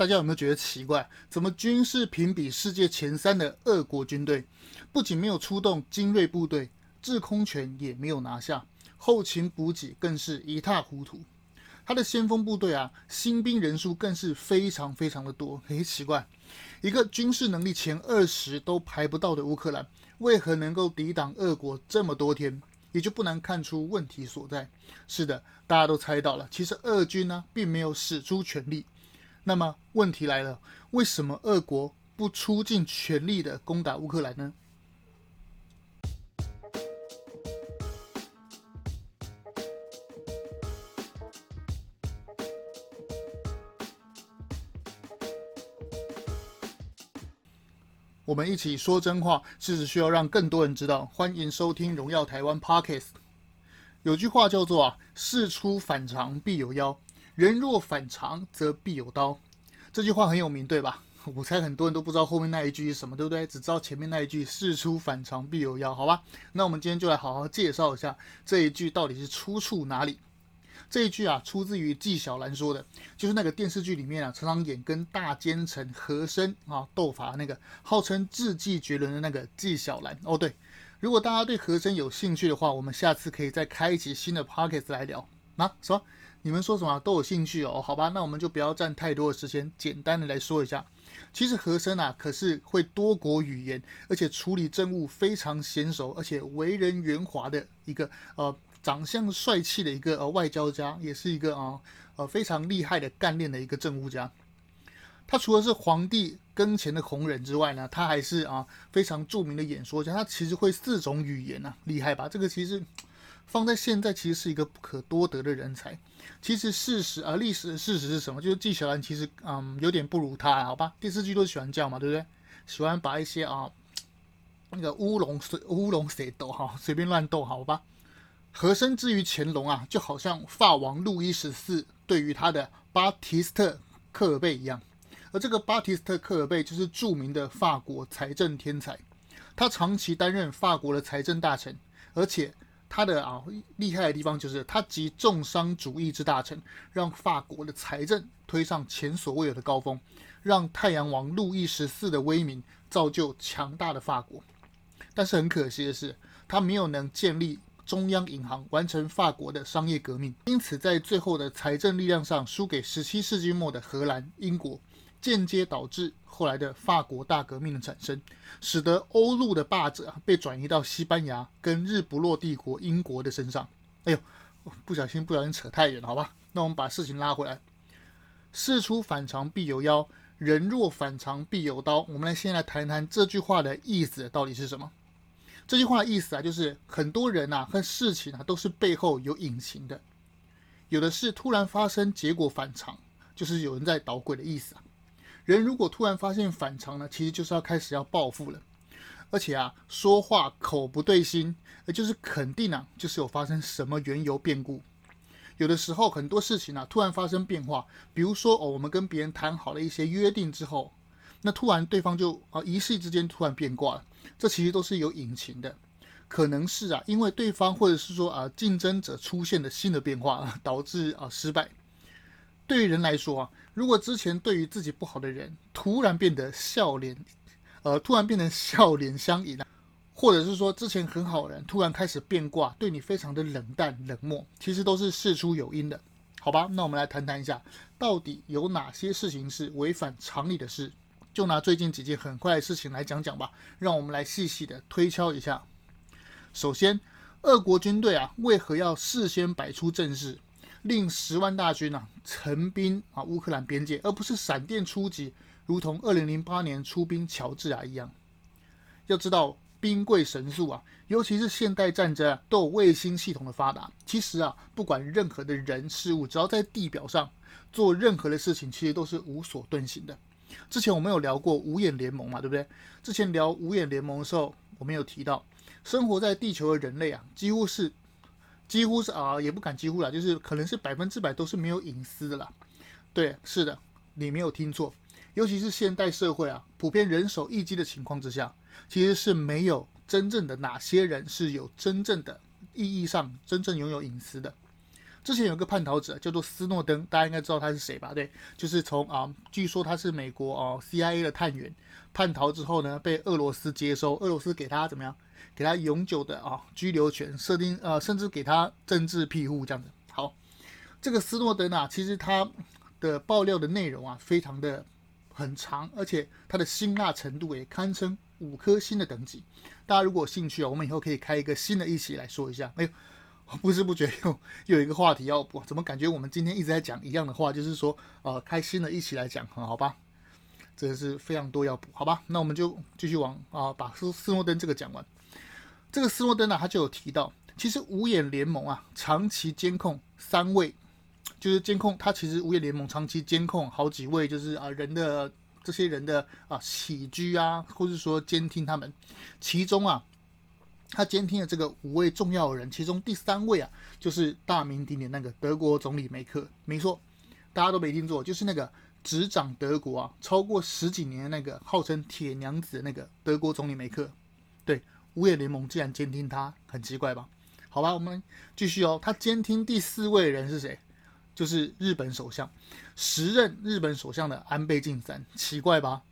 大家有没有觉得奇怪？怎么军事评比世界前三的俄国军队，不仅没有出动精锐部队，制空权也没有拿下，后勤补给更是一塌糊涂。他的先锋部队啊，新兵人数更是非常非常的多。诶，奇怪，一个军事能力前二十都排不到的乌克兰，为何能够抵挡俄国这么多天？也就不难看出问题所在。是的，大家都猜到了，其实俄军呢，并没有使出全力。那么问题来了，为什么俄国不出尽全力的攻打乌克兰呢？我们一起说真话，事实需要让更多人知道。欢迎收听《荣耀台湾》Podcast。有句话叫做啊，事出反常必有妖。人若反常，则必有刀。这句话很有名，对吧？我猜很多人都不知道后面那一句是什么，对不对？只知道前面那一句“事出反常必有妖”，好吧？那我们今天就来好好介绍一下这一句到底是出处哪里。这一句啊，出自于纪晓岚说的，就是那个电视剧里面啊，常常演跟大奸臣和珅啊斗法那个，号称智计绝伦的那个纪晓岚。哦，对，如果大家对和珅有兴趣的话，我们下次可以再开一期新的 podcast 来聊。啊，什么？你们说什么都有兴趣哦？好吧，那我们就不要占太多的时间，简单的来说一下。其实和珅啊，可是会多国语言，而且处理政务非常娴熟，而且为人圆滑的一个呃，长相帅气的一个呃外交家，也是一个啊呃，非常厉害的干练的一个政务家。他除了是皇帝跟前的红人之外呢，他还是啊非常著名的演说家。他其实会四种语言啊，厉害吧？这个其实。放在现在，其实是一个不可多得的人才。其实事实啊，历史的事实是什么？就是纪晓岚其实嗯有点不如他，好吧？电视剧都喜欢这样嘛，对不对？喜欢把一些啊那个乌龙水乌龙谁斗哈，随便乱斗，好吧？和珅之于乾隆啊，就好像法王路易十四对于他的巴提斯特科尔贝一样。而这个巴提斯特科尔贝就是著名的法国财政天才，他长期担任法国的财政大臣，而且。他的啊厉害的地方就是他集重商主义之大成，让法国的财政推上前所未有的高峰，让太阳王路易十四的威名造就强大的法国。但是很可惜的是，他没有能建立中央银行，完成法国的商业革命，因此在最后的财政力量上输给十七世纪末的荷兰、英国。间接导致后来的法国大革命的产生，使得欧陆的霸者被转移到西班牙跟日不落帝国英国的身上。哎呦，不小心不小心扯太远了，好吧？那我们把事情拉回来。事出反常必有妖，人若反常必有刀。我们来先来谈谈这句话的意思到底是什么？这句话的意思啊，就是很多人啊和事情啊都是背后有隐情的，有的是突然发生，结果反常，就是有人在捣鬼的意思啊。人如果突然发现反常呢，其实就是要开始要报复了，而且啊，说话口不对心，也就是肯定啊，就是有发生什么缘由变故。有的时候很多事情啊，突然发生变化，比如说哦，我们跟别人谈好了一些约定之后，那突然对方就啊一夕之间突然变卦了，这其实都是有隐情的，可能是啊，因为对方或者是说啊竞争者出现的新的变化，导致啊失败。对于人来说啊。如果之前对于自己不好的人突然变得笑脸，呃，突然变成笑脸相迎啊，或者是说之前很好的人突然开始变卦，对你非常的冷淡冷漠，其实都是事出有因的，好吧？那我们来谈谈一下，到底有哪些事情是违反常理的事？就拿最近几件很快的事情来讲讲吧，让我们来细细的推敲一下。首先，俄国军队啊，为何要事先摆出阵势？令十万大军啊，陈兵啊乌克兰边界，而不是闪电出击，如同二零零八年出兵乔治亚一样。要知道兵贵神速啊，尤其是现代战争啊，都有卫星系统的发达。其实啊，不管任何的人事物，只要在地表上做任何的事情，其实都是无所遁形的。之前我们有聊过五眼联盟嘛，对不对？之前聊五眼联盟的时候，我们有提到，生活在地球的人类啊，几乎是。几乎是啊，也不敢几乎了，就是可能是百分之百都是没有隐私的啦。对，是的，你没有听错。尤其是现代社会啊，普遍人手一机的情况之下，其实是没有真正的哪些人是有真正的意义上真正拥有隐私的。之前有个叛逃者叫做斯诺登，大家应该知道他是谁吧？对，就是从啊，据说他是美国哦 CIA 的探员，叛逃之后呢，被俄罗斯接收，俄罗斯给他怎么样？给他永久的啊居留权，设定呃，甚至给他政治庇护这样子。好，这个斯诺登啊，其实他的爆料的内容啊，非常的很长，而且他的辛辣程度也堪称五颗星的等级。大家如果有兴趣啊，我们以后可以开一个新的一起来说一下。哎呦。不知不觉又又有一个话题要补，怎么感觉我们今天一直在讲一样的话？就是说，呃，开心的一起来讲，好吧？这是非常多要补，好吧？那我们就继续往啊、把斯斯诺登这个讲完。这个斯诺登呢，他就有提到，其实五眼联盟啊，长期监控三位，就是监控他其实五眼联盟长期监控好几位，就是啊人的这些人的啊起居啊，或者说监听他们，其中啊。他监听了这个五位重要的人，其中第三位啊，就是大名鼎鼎那个德国总理梅克。没错，大家都没听错，就是那个执掌德国啊超过十几年的那个号称铁娘子的那个德国总理梅克。对，五眼联盟竟然监听他，很奇怪吧？好吧，我们继续哦。他监听第四位人是谁？就是日本首相，时任日本首相的安倍晋三，奇怪吧？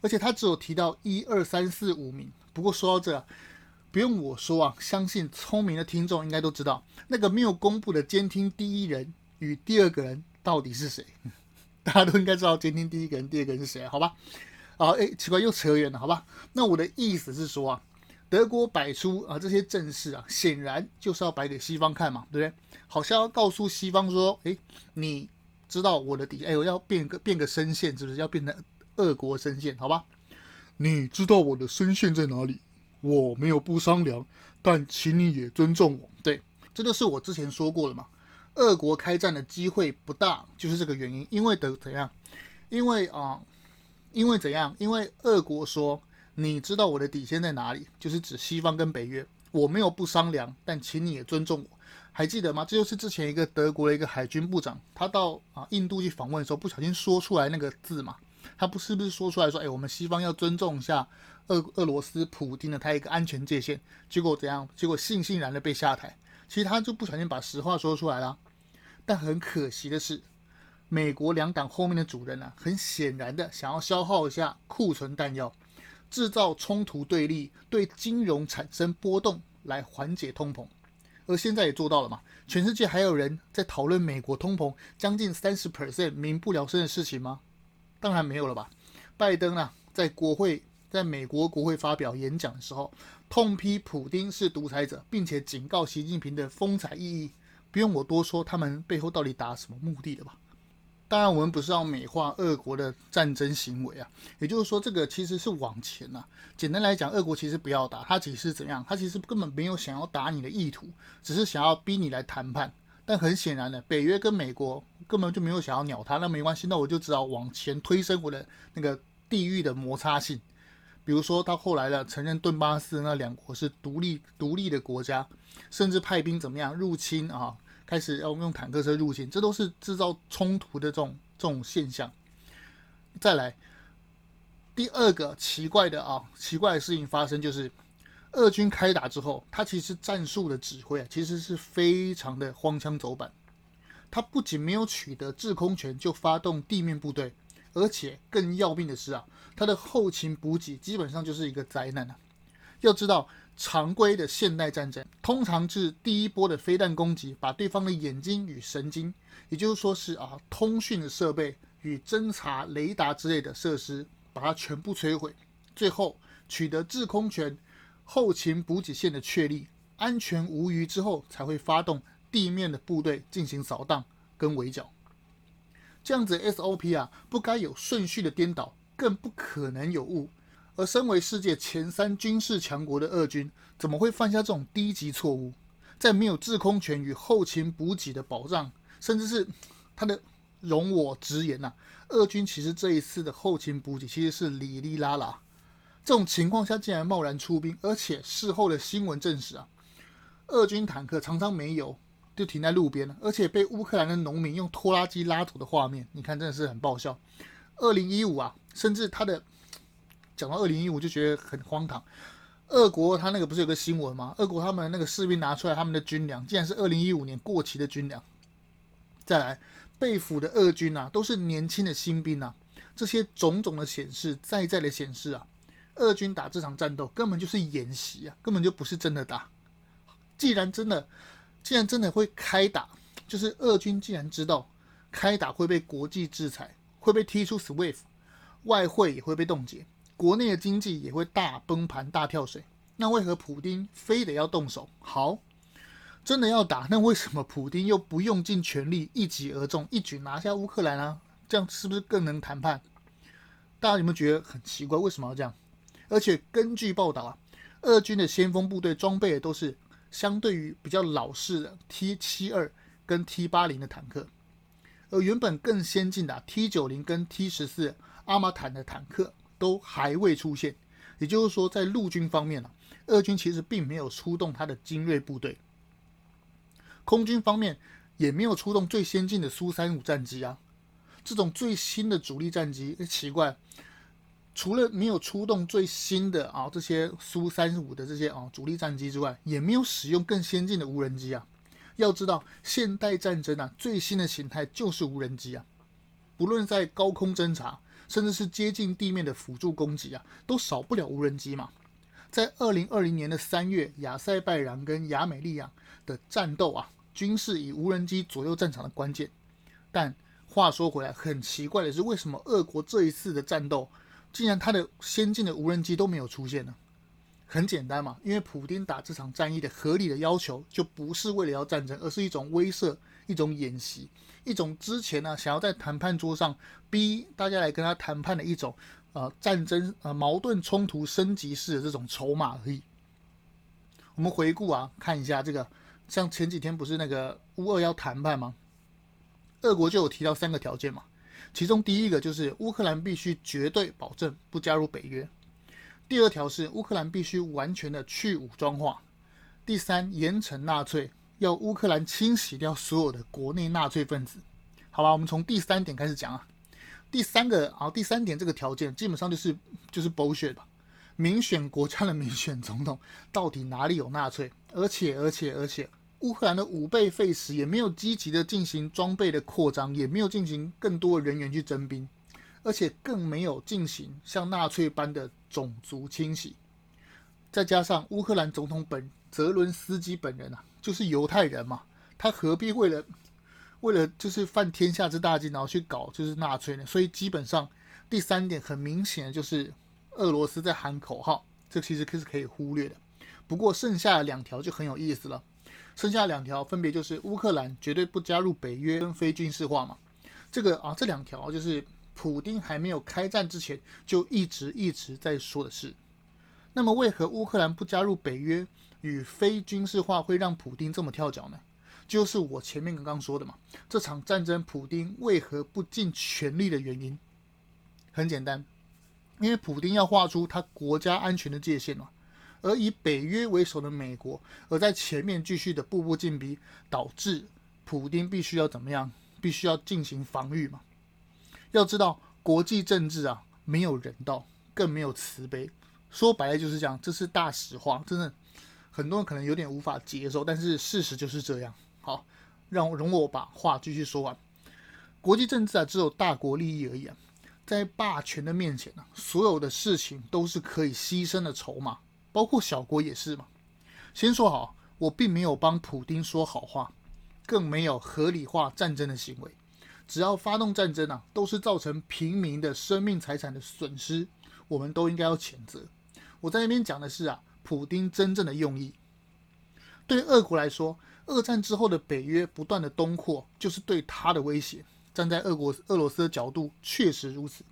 而且他只有提到一二三四五名。不过说到这。不用我说啊，相信聪明的听众应该都知道，那个没有公布的监听第一人与第二个人到底是谁？大家都应该知道监听第一个人、第二个人是谁，好吧？啊，哎，奇怪，又扯远了，好吧？那我的意思是说啊，德国摆出啊这些阵势啊，显然就是要摆给西方看嘛，对不对？好像要告诉西方说，哎，你知道我的底，哎，我要变个变个声线，是不是要变成俄国声线？好吧？你知道我的声线在哪里？我没有不商量，但请你也尊重我。对，这就是我之前说过的嘛。俄国开战的机会不大，就是这个原因。因为的怎样？因为啊、因为怎样？因为俄国说，你知道我的底线在哪里？就是指西方跟北约。我没有不商量，但请你也尊重我。还记得吗？这就是之前一个德国的一个海军部长，他到啊印度去访问的时候，不小心说出来那个字嘛。他不是不是说出来说，哎，我们西方要尊重一下。俄俄罗斯普京的他一个安全界限，结果怎样？结果悻悻然的被下台。其实他就不小心把实话说出来了。但很可惜的是，美国两党后面的主人呢、很显然的想要消耗一下库存弹药，制造冲突对立，对金融产生波动来缓解通膨。而现在也做到了嘛？全世界还有人在讨论美国通膨将近三十 percent 民不聊生的事情吗？当然没有了吧。拜登啊，在国会。在美国国会发表演讲的时候，痛批普丁是独裁者，并且警告习近平的风采奕奕。不用我多说，他们背后到底达什么目的了吧？当然，我们不是要美化俄国的战争行为啊。也就是说，这个其实是往前呐、啊。简单来讲，俄国其实不要打，他其实是怎样？他其实根本没有想要打你的意图，只是想要逼你来谈判。但很显然的，北约跟美国根本就没有想要鸟他。那没关系，那我就只好往前推升我的那个地域的摩擦性。比如说，他后来呢，承认顿巴斯那两国是独立独立的国家，甚至派兵怎么样入侵啊？开始要用坦克车入侵，这都是制造冲突的这种这种现象。再来，第二个奇怪的啊，奇怪的事情发生就是，俄军开打之后，他其实战术的指挥啊，其实是非常的荒腔走板。他不仅没有取得制空权，就发动地面部队。而且更要命的是啊，他的后勤补给基本上就是一个灾难啊。要知道，常规的现代战争通常是第一波的飞弹攻击，把对方的眼睛与神经，也就是说是啊通讯的设备与侦察雷达之类的设施，把它全部摧毁。最后取得制空权、后勤补给线的确立，安全无虞之后，才会发动地面的部队进行扫荡跟围剿。这样子 SOP 啊，不该有顺序的颠倒，更不可能有误。而身为世界前三军事强国的俄军，怎么会犯下这种低级错误？在没有制空权与后勤补给的保障，甚至是他的容我直言呐、啊，俄军其实这一次的后勤补给其实是哩哩啦啦。这种情况下竟然贸然出兵，而且事后的新闻证实啊，俄军坦克常常没油。就停在路边了，而且被乌克兰的农民用拖拉机拉走的画面，你看真的是很爆笑。二零一五啊，甚至他的讲到二零一五就觉得很荒唐。俄国他那个不是有个新闻吗？俄国他们那个士兵拿出来他们的军粮，竟然是二零一五年过期的军粮。再来被俘的俄军啊，都是年轻的新兵啊，这些种种的显示，再再的显示啊，俄军打这场战斗根本就是演习啊，根本就不是真的打。既然真的，既然真的会开打，就是俄军既然知道开打会被国际制裁，会被踢出 SWIFT，外汇也会被冻结，国内的经济也会大崩盘、大跳水。那为何普丁非得要动手？好，真的要打，那为什么普丁又不用尽全力一击而中，一举拿下乌克兰啊？这样是不是更能谈判？大家有没有觉得很奇怪？为什么要这样？而且根据报道啊，俄军的先锋部队装备的都是相对于比较老式的 T 七二跟 T 八零的坦克，而原本更先进的 T 九零跟 T 十四阿玛坦的坦克都还未出现。也就是说，在陆军方面啊。俄军其实并没有出动他的精锐部队，空军方面也没有出动最先进的苏三五战机啊。这种最新的主力战机，奇怪，除了没有出动最新的啊这些苏三五的这些啊主力战机之外，也没有使用更先进的无人机啊。要知道，现代战争啊最新的形态就是无人机啊，不论在高空侦察，甚至是接近地面的辅助攻击啊，都少不了无人机嘛。在二零二零年的三月，亚塞拜然跟亚美利亚的战斗啊，均是以无人机左右战场的关键。但话说回来，很奇怪的是，为什么俄国这一次的战斗，竟然它的先进的无人机都没有出现呢？很简单嘛，因为普丁打这场战役的合理的要求，就不是为了要战争，而是一种威慑、一种演习、一种之前呢想要在谈判桌上逼大家来跟他谈判的一种。呃，战争呃矛盾冲突升级式的这种筹码而已。我们回顾啊，看一下这个，像前几天不是那个乌俄要谈判吗？俄国就有提到三个条件嘛，其中第一个就是乌克兰必须绝对保证不加入北约；第二条是乌克兰必须完全的去武装化；第三，严惩纳粹，要乌克兰清洗掉所有的国内纳粹分子。好吧，我们从第三点开始讲啊。第三个啊，第三点这个条件基本上就是就是 bullshit 吧。民选国家的民选总统到底哪里有纳粹？而且而且而且，乌克兰的五倍废时，也没有积极的进行装备的扩张，也没有进行更多的人员去征兵，而且更没有进行像纳粹般的种族清洗。再加上乌克兰总统本泽伦斯基本人啊，就是犹太人嘛，他何必为了？为了就是犯天下之大忌，然后去搞就是纳粹呢，所以基本上第三点很明显的就是俄罗斯在喊口号，这其实可是可以忽略的。不过剩下的两条就很有意思了，剩下两条分别就是乌克兰绝对不加入北约跟非军事化嘛。这个啊，这两条就是普丁还没有开战之前就一直一直在说的事。那么为何乌克兰不加入北约与非军事化会让普丁这么跳脚呢？就是我前面刚刚说的嘛，这场战争普丁为何不尽全力的原因，很简单，因为普丁要画出他国家安全的界限嘛，而以北约为首的美国，而在前面继续的步步进逼，导致普丁必须要怎么样，必须要进行防御嘛。要知道国际政治啊，没有人道，更没有慈悲，说白了就是这样，这是大实话，真的很多人可能有点无法接受，但是事实就是这样。好，让容我把话继续说完。国际政治啊，只有大国利益而已啊，在霸权的面前啊，所有的事情都是可以牺牲的筹码，包括小国也是嘛。先说好，我并没有帮普丁说好话，更没有合理化战争的行为。只要发动战争啊，都是造成平民的生命财产的损失，我们都应该要谴责。我在那边讲的是啊，普丁真正的用意。对俄国来说，二战之后的北约不断的东扩，就是对他的威胁。站在俄国、俄罗斯的角度，确实如此。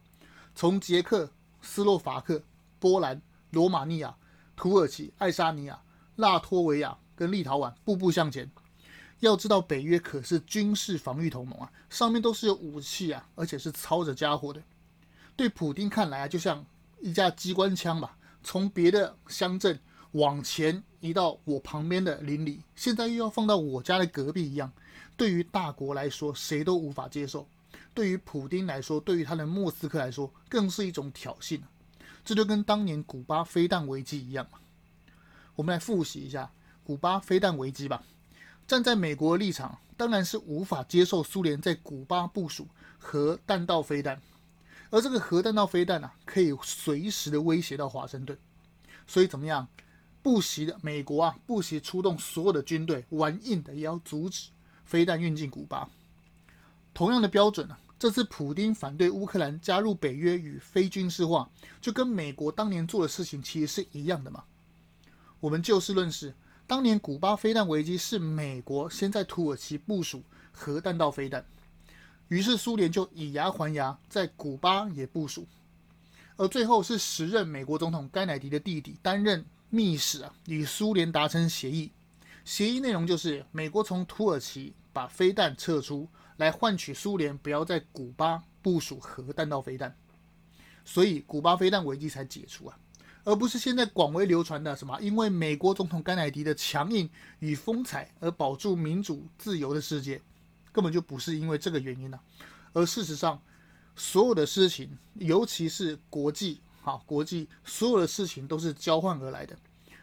从捷克、斯洛伐克、波兰、罗马尼亚、土耳其、爱沙尼亚、拉脱维亚跟立陶宛步步向前。要知道，北约可是军事防御同盟啊，上面都是有武器啊，而且是操着家伙的。对普丁看来啊，就像一架机关枪吧，从别的乡镇。往前移到我旁边的邻里，现在又要放到我家的隔壁一样，对于大国来说，谁都无法接受；对于普丁来说，对于他的莫斯科来说，更是一种挑衅。这就跟当年古巴飞弹危机一样。我们来复习一下古巴飞弹危机吧。站在美国的立场，当然是无法接受苏联在古巴部署核弹道飞弹，而这个核弹道飞弹呢、可以随时的威胁到华盛顿。所以怎么样？不惜的美国啊，不惜出动所有的军队，玩硬的也要阻止飞弹运进古巴。同样的标准呢、啊，这次普丁反对乌克兰加入北约与非军事化，就跟美国当年做的事情其实是一样的嘛。我们就事论事，当年古巴飞弹危机是美国先在土耳其部署核弹道飞弹，于是苏联就以牙还牙，在古巴也部署，而最后是时任美国总统甘乃迪的弟弟担任。密使啊，与苏联达成协议，协议内容就是美国从土耳其把飞弹撤出来，换取苏联不要在古巴部署核弹道飞弹，所以古巴飞弹危机才解除啊，而不是现在广为流传的什么因为美国总统甘乃迪的强硬与风采而保住民主自由的世界，根本就不是因为这个原因呢、啊，而事实上，所有的事情，尤其是国际。好，国际所有的事情都是交换而来的，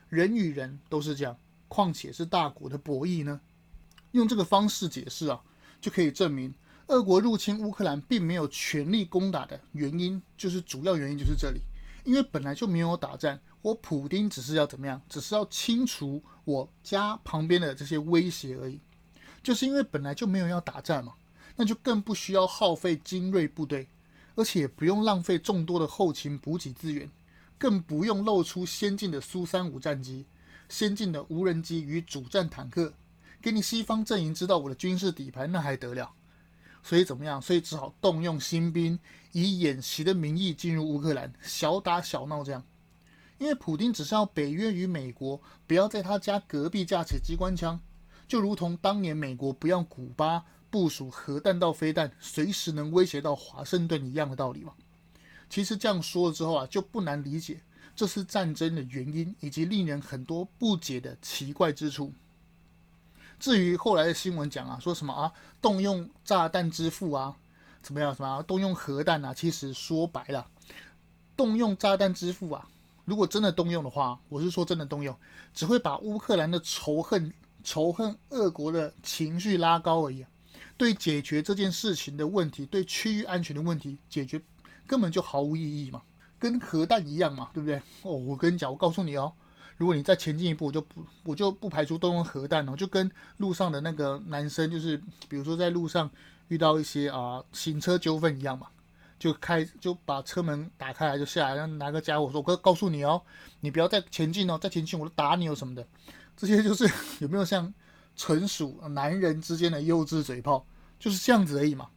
人与人都是这样，况且是大国的博弈呢？用这个方式解释啊，就可以证明，俄国入侵乌克兰并没有全力攻打的原因，就是主要原因就是这里，因为本来就没有打仗，我普丁只是要怎么样，只是要清除我家旁边的这些威胁而已，就是因为本来就没有要打仗嘛，那就更不需要耗费精锐部队。而且不用浪费众多的后勤补给资源，更不用露出先进的苏三五战机、先进的无人机与主战坦克，给你西方阵营知道我的军事底盘，那还得了？所以怎么样？所以只好动用新兵，以演习的名义进入乌克兰，小打小闹这样。因为普丁只是要北约与美国不要在他家隔壁架起机关枪，就如同当年美国不要古巴。部署核弹道飞弹，随时能威胁到华盛顿一样的道理嘛？其实这样说了之后啊，就不难理解这次战争的原因，以及令人很多不解的奇怪之处。至于后来的新闻讲啊，说什么啊，动用炸弹之父啊，怎么样？什么啊，动用核弹啊？其实说白了，动用炸弹之父啊，如果真的动用的话，我是说真的动用，只会把乌克兰的仇恨、仇恨俄国的情绪拉高而已。对解决这件事情的问题，对区域安全的问题解决根本就毫无意义嘛，跟核弹一样嘛，对不对？哦，我跟你讲，我告诉你哦，如果你再前进一步，我就不我就不排除动用核弹哦，就跟路上的那个男生，就是比如说在路上遇到一些啊、行车纠纷一样嘛，就开就把车门打开来就下来，然后拿个家伙说，我告诉你哦，你不要再前进哦，再前进我就打你哦什么的，这些就是 有没有像纯属男人之间的幼稚嘴炮？就是这样子而已嘛，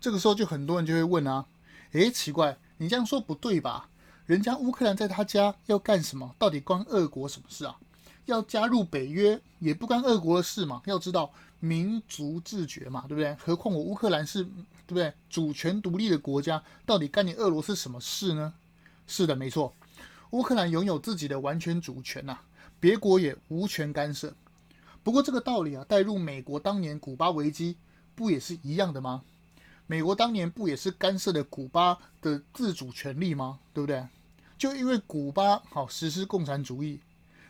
这个时候就很多人就会问啊，诶，奇怪，你这样说不对吧？人家乌克兰在他家要干什么？到底关俄国什么事啊？要加入北约也不关俄国的事嘛？要知道民族自觉嘛，对不对？何况我乌克兰是，对不对？主权独立的国家，到底干你俄罗斯什么事呢？是的，没错，乌克兰拥有自己的完全主权呐，别国也无权干涉。不过这个道理啊，带入美国当年古巴危机。不也是一样的吗？美国当年不也是干涉了古巴的自主权利吗？对不对？就因为古巴好实施共产主义，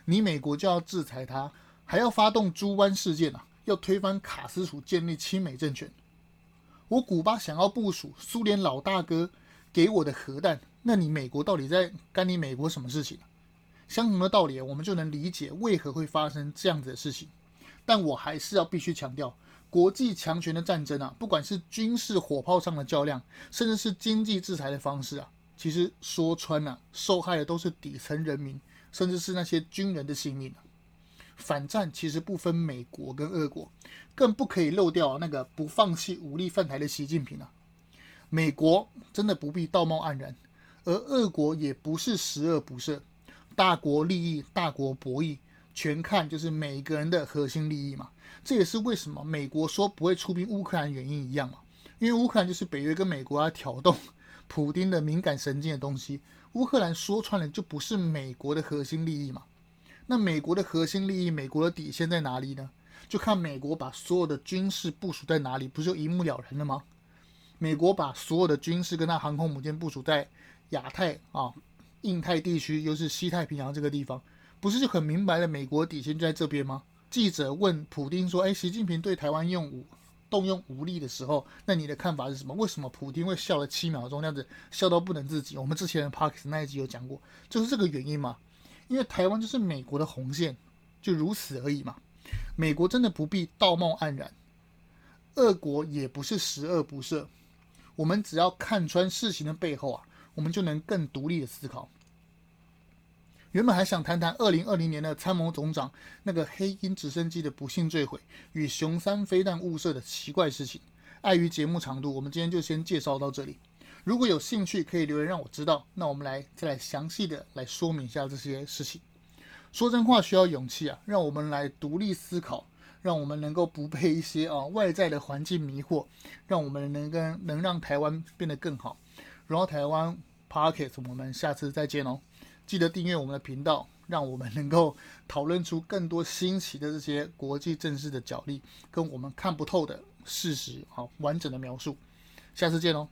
你美国就要制裁他，还要发动猪湾事件啊，要推翻卡斯楚，建立亲美政权。我古巴想要部署苏联老大哥给我的核弹，那你美国到底在干你美国什么事情？相同的道理，我们就能理解为何会发生这样子的事情。但我还是要必须强调。国际强权的战争啊，不管是军事火炮上的较量，甚至是经济制裁的方式啊，其实说穿了，受害的都是底层人民，甚至是那些军人的性命啊。反战其实不分美国跟俄国，更不可以漏掉那个不放弃武力犯台的习近平啊。美国真的不必道貌岸然，而俄国也不是十恶不赦，大国利益，大国博弈。全看就是每个人的核心利益嘛，这也是为什么美国说不会出兵乌克兰原因一样嘛，因为乌克兰就是北约跟美国要挑动 普丁的敏感神经的东西，乌克兰说穿了就不是美国的核心利益嘛，那美国的核心利益，美国的底线在哪里呢？就看美国把所有的军事部署在哪里，不就一目了然了吗？美国把所有的军事跟他航空母舰部署在亚太啊、印太地区，又是西太平洋这个地方。不是就很明白了？美国底线就在这边吗？记者问普丁说：“哎，习近平对台湾用武动用武力的时候，那你的看法是什么？为什么普丁会笑了七秒钟，这样子笑到不能自己？”我们之前的 Parks 那一集有讲过，就是这个原因嘛。因为台湾就是美国的红线，就如此而已嘛。美国真的不必道貌岸然，俄国也不是十恶不赦。我们只要看穿事情的背后啊，我们就能更独立的思考。原本还想谈谈二零二零年的参谋总长那个黑鹰直升机的不幸坠毁与雄三飞弹误射的奇怪事情，碍于节目长度，我们今天就先介绍到这里。如果有兴趣，可以留言让我知道。那我们来再来详细的来说明一下这些事情。说真话需要勇气啊，让我们来独立思考，让我们能够不被一些啊外在的环境迷惑，让我们能跟能让台湾变得更好。然后台湾 Pocket，我们下次再见哦。记得订阅我们的频道，让我们能够讨论出更多新奇的这些国际政治的角力，跟我们看不透的事实，好完整的描述。下次见喽。